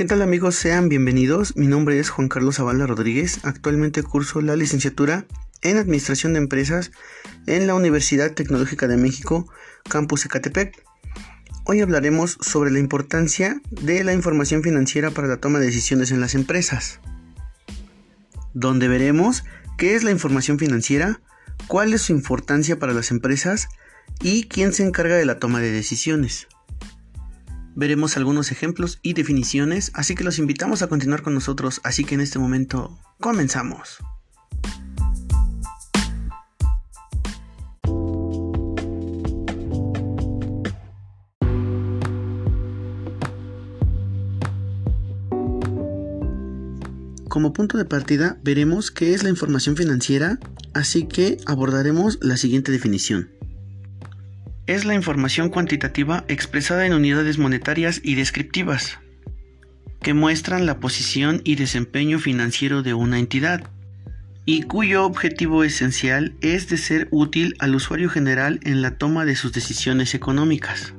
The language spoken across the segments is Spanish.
¿Qué tal amigos? Sean bienvenidos. Mi nombre es Juan Carlos Zavala Rodríguez. Actualmente curso la licenciatura en Administración de Empresas en la Universidad Tecnológica de México, Campus Ecatepec. Hoy hablaremos sobre la importancia de la información financiera para la toma de decisiones en las empresas, donde veremos qué es la información financiera, cuál es su importancia para las empresas y quién se encarga de la toma de decisiones. Veremos algunos ejemplos y definiciones, así que los invitamos a continuar con nosotros, así que en este momento comenzamos. Como punto de partida veremos qué es la información financiera, así que abordaremos la siguiente definición. Es la información cuantitativa expresada en unidades monetarias y descriptivas, que muestran la posición y desempeño financiero de una entidad, y cuyo objetivo esencial es de ser útil al usuario general en la toma de sus decisiones económicas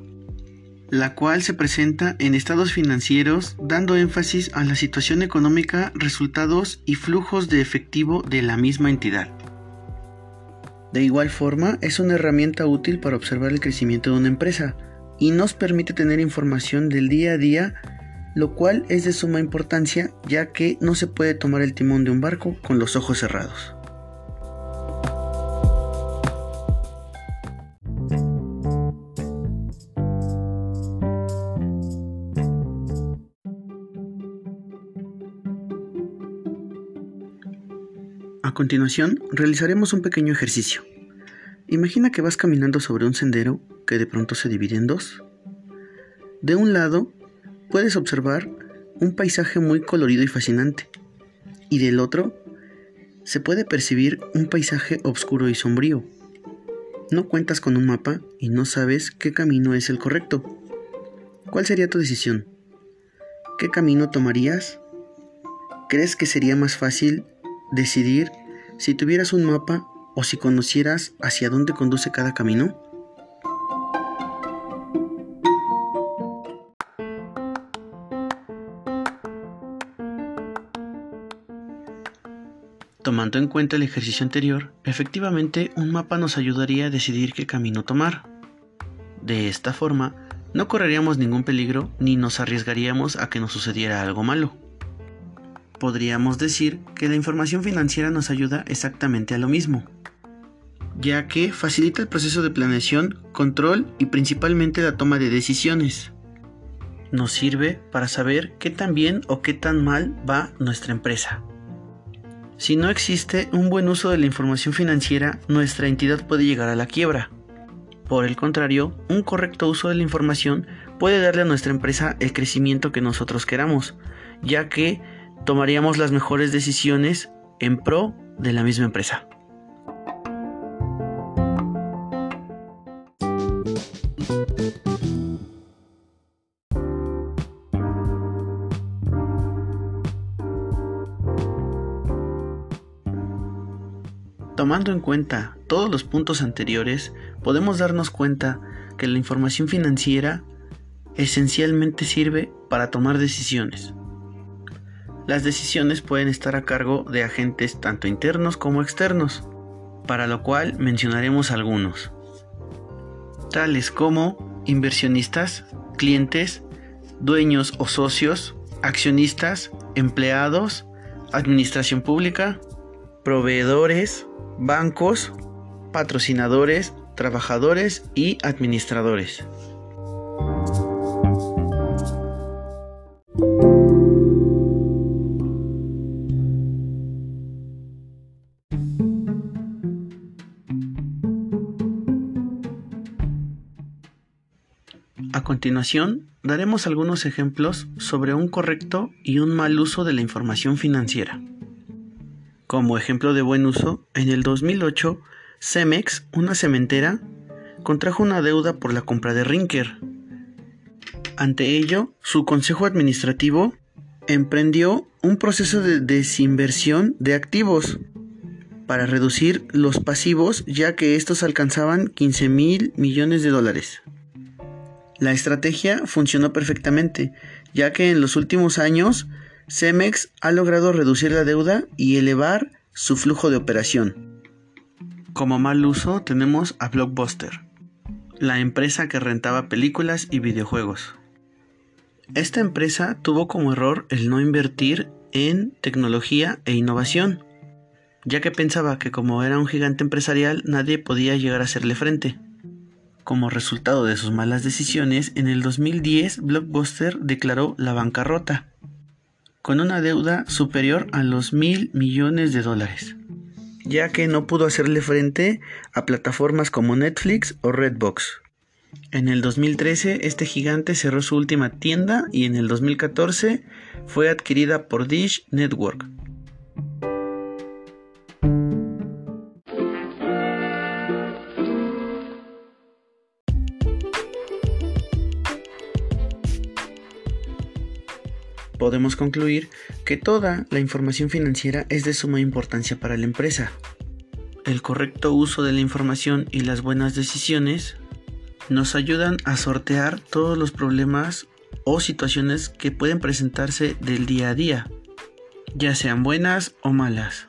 la cual se presenta en estados financieros dando énfasis a la situación económica, resultados y flujos de efectivo de la misma entidad. De igual forma, es una herramienta útil para observar el crecimiento de una empresa y nos permite tener información del día a día, lo cual es de suma importancia ya que no se puede tomar el timón de un barco con los ojos cerrados. A continuación, realizaremos un pequeño ejercicio. Imagina que vas caminando sobre un sendero que de pronto se divide en dos. De un lado, puedes observar un paisaje muy colorido y fascinante, y del otro, se puede percibir un paisaje oscuro y sombrío. No cuentas con un mapa y no sabes qué camino es el correcto. ¿Cuál sería tu decisión? ¿Qué camino tomarías? ¿Crees que sería más fácil decidir si tuvieras un mapa o si conocieras hacia dónde conduce cada camino? Tomando en cuenta el ejercicio anterior, efectivamente un mapa nos ayudaría a decidir qué camino tomar. De esta forma, no correríamos ningún peligro ni nos arriesgaríamos a que nos sucediera algo malo podríamos decir que la información financiera nos ayuda exactamente a lo mismo, ya que facilita el proceso de planeación, control y principalmente la toma de decisiones. Nos sirve para saber qué tan bien o qué tan mal va nuestra empresa. Si no existe un buen uso de la información financiera, nuestra entidad puede llegar a la quiebra. Por el contrario, un correcto uso de la información puede darle a nuestra empresa el crecimiento que nosotros queramos, ya que tomaríamos las mejores decisiones en pro de la misma empresa. Tomando en cuenta todos los puntos anteriores, podemos darnos cuenta que la información financiera esencialmente sirve para tomar decisiones. Las decisiones pueden estar a cargo de agentes tanto internos como externos, para lo cual mencionaremos algunos, tales como inversionistas, clientes, dueños o socios, accionistas, empleados, administración pública, proveedores, bancos, patrocinadores, trabajadores y administradores. A continuación, daremos algunos ejemplos sobre un correcto y un mal uso de la información financiera. Como ejemplo de buen uso, en el 2008, Cemex, una cementera, contrajo una deuda por la compra de Rinker. Ante ello, su consejo administrativo emprendió un proceso de desinversión de activos para reducir los pasivos ya que estos alcanzaban 15 mil millones de dólares. La estrategia funcionó perfectamente, ya que en los últimos años Cemex ha logrado reducir la deuda y elevar su flujo de operación. Como mal uso tenemos a Blockbuster, la empresa que rentaba películas y videojuegos. Esta empresa tuvo como error el no invertir en tecnología e innovación, ya que pensaba que como era un gigante empresarial nadie podía llegar a hacerle frente. Como resultado de sus malas decisiones, en el 2010 Blockbuster declaró la bancarrota, con una deuda superior a los mil millones de dólares, ya que no pudo hacerle frente a plataformas como Netflix o Redbox. En el 2013 este gigante cerró su última tienda y en el 2014 fue adquirida por Dish Network. Podemos concluir que toda la información financiera es de suma importancia para la empresa. El correcto uso de la información y las buenas decisiones nos ayudan a sortear todos los problemas o situaciones que pueden presentarse del día a día, ya sean buenas o malas.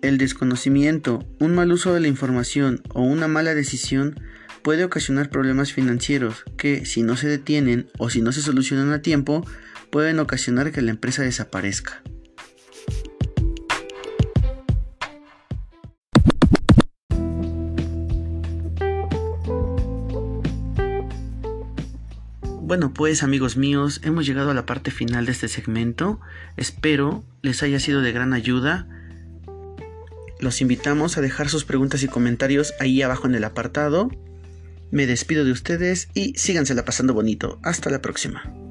El desconocimiento, un mal uso de la información o una mala decisión puede ocasionar problemas financieros que, si no se detienen o si no se solucionan a tiempo, pueden ocasionar que la empresa desaparezca. Bueno, pues amigos míos, hemos llegado a la parte final de este segmento. Espero les haya sido de gran ayuda. Los invitamos a dejar sus preguntas y comentarios ahí abajo en el apartado. Me despido de ustedes y sígansela pasando bonito. Hasta la próxima.